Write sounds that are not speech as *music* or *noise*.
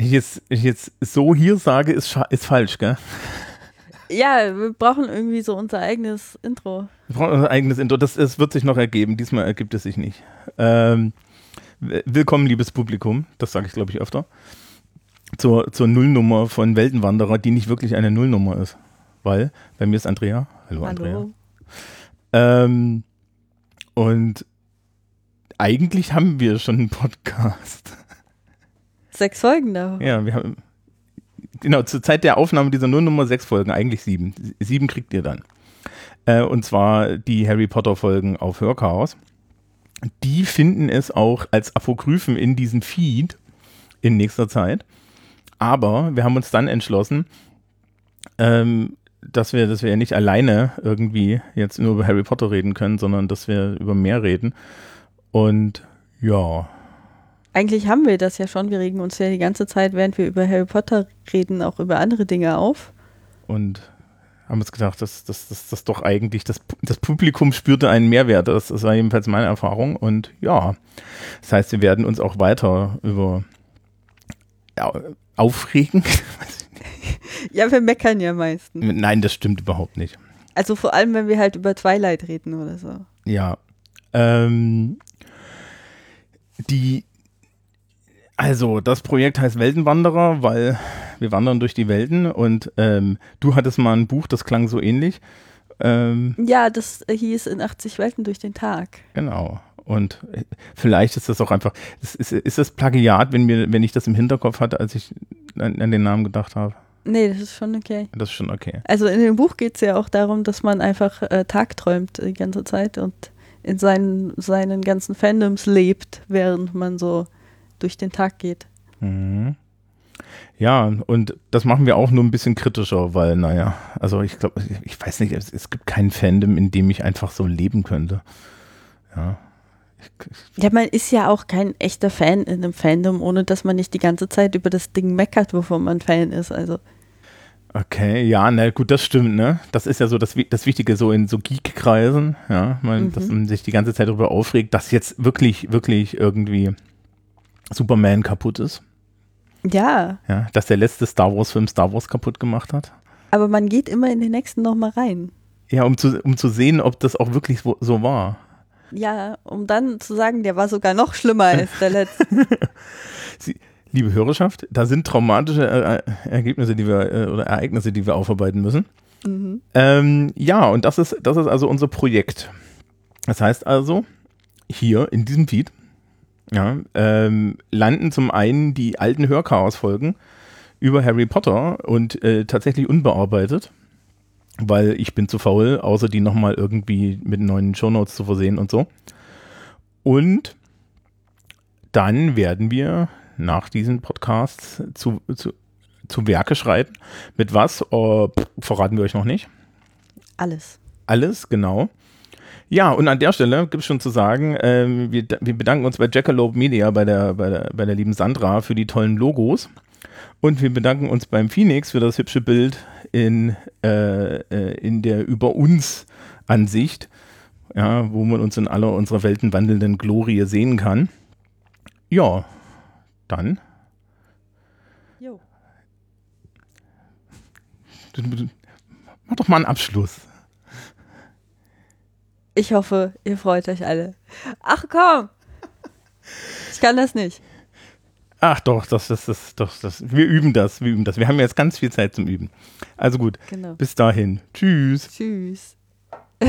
ich jetzt, ich jetzt so hier sage, ist, ist falsch, gell? Ja, wir brauchen irgendwie so unser eigenes Intro. Wir brauchen unser eigenes Intro. Das, das wird sich noch ergeben. Diesmal ergibt es sich nicht. Ähm, willkommen, liebes Publikum. Das sage ich, glaube ich, öfter. Zur, zur Nullnummer von Weltenwanderer, die nicht wirklich eine Nullnummer ist. Weil, bei mir ist Andrea. Hallo, Hallo. Andrea. Ähm, und eigentlich haben wir schon einen Podcast. Sechs Folgen da. Ja, wir haben. Genau, zur Zeit der Aufnahme dieser Nullnummer sechs Folgen, eigentlich sieben. Sieben kriegt ihr dann. Äh, und zwar die Harry Potter Folgen auf Hörchaos. Die finden es auch als Apokryphen in diesem Feed in nächster Zeit. Aber wir haben uns dann entschlossen, ähm, dass wir, dass wir ja nicht alleine irgendwie jetzt nur über Harry Potter reden können, sondern dass wir über mehr reden. Und ja. Eigentlich haben wir das ja schon. Wir regen uns ja die ganze Zeit, während wir über Harry Potter reden, auch über andere Dinge auf. Und haben uns gedacht, dass das, das, das doch eigentlich, das, das Publikum spürte einen Mehrwert. Das, das war jedenfalls meine Erfahrung. Und ja, das heißt, wir werden uns auch weiter über ja, aufregen. *laughs* ja, wir meckern ja meistens. Nein, das stimmt überhaupt nicht. Also vor allem, wenn wir halt über Twilight reden oder so. Ja. Ähm, die, also das Projekt heißt Weltenwanderer, weil wir wandern durch die Welten und ähm, du hattest mal ein Buch, das klang so ähnlich. Ähm, ja, das hieß in 80 Welten durch den Tag. Genau. Und äh, vielleicht ist das auch einfach, ist, ist, ist das Plagiat, wenn, mir, wenn ich das im Hinterkopf hatte, als ich an, an den Namen gedacht habe? Nee, das ist schon okay. Das ist schon okay. Also in dem Buch geht es ja auch darum, dass man einfach äh, tagträumt die ganze Zeit und in seinen, seinen ganzen Fandoms lebt, während man so durch den Tag geht. Mhm. Ja, und das machen wir auch nur ein bisschen kritischer, weil, naja, also ich glaube, ich weiß nicht, es, es, gibt kein Fandom, in dem ich einfach so leben könnte. Ja. ja, man ist ja auch kein echter Fan in einem Fandom, ohne dass man nicht die ganze Zeit über das Ding meckert, wovon man Fan ist. Also. Okay, ja, na gut, das stimmt, ne? Das ist ja so das, das Wichtige so in so Geek-Kreisen, ja, man, mhm. dass man sich die ganze Zeit darüber aufregt, dass jetzt wirklich, wirklich irgendwie Superman kaputt ist. Ja. Ja, dass der letzte Star Wars-Film Star Wars kaputt gemacht hat. Aber man geht immer in den nächsten nochmal rein. Ja, um zu, um zu sehen, ob das auch wirklich so, so war. Ja, um dann zu sagen, der war sogar noch schlimmer als der letzte. *laughs* Sie, liebe Hörerschaft, da sind traumatische äh, Ergebnisse, die wir äh, oder Ereignisse, die wir aufarbeiten müssen. Mhm. Ähm, ja, und das ist, das ist also unser Projekt. Das heißt also, hier in diesem Feed ja, ähm, landen zum einen die alten Hörchaos-Folgen über Harry Potter und äh, tatsächlich unbearbeitet, weil ich bin zu faul, außer die nochmal irgendwie mit neuen Shownotes zu versehen und so. Und dann werden wir nach diesen Podcasts zu, zu, zu Werke schreiten. Mit was? Oh, pff, verraten wir euch noch nicht. Alles. Alles, genau. Ja, und an der Stelle gibt es schon zu sagen, ähm, wir, wir, bedanken uns bei Jackalope Media, bei der, bei, der, bei der lieben Sandra für die tollen Logos. Und wir bedanken uns beim Phoenix für das hübsche Bild in, äh, äh, in der Über uns Ansicht, ja, wo man uns in aller unserer Welten wandelnden Glorie sehen kann. Ja, dann. Jo. Mach doch mal einen Abschluss. Ich hoffe, ihr freut euch alle. Ach komm! Ich kann das nicht. Ach doch, das, das, das, das, das, wir üben das, wir üben das. Wir haben jetzt ganz viel Zeit zum Üben. Also gut, genau. bis dahin. Tschüss. Tschüss. *laughs*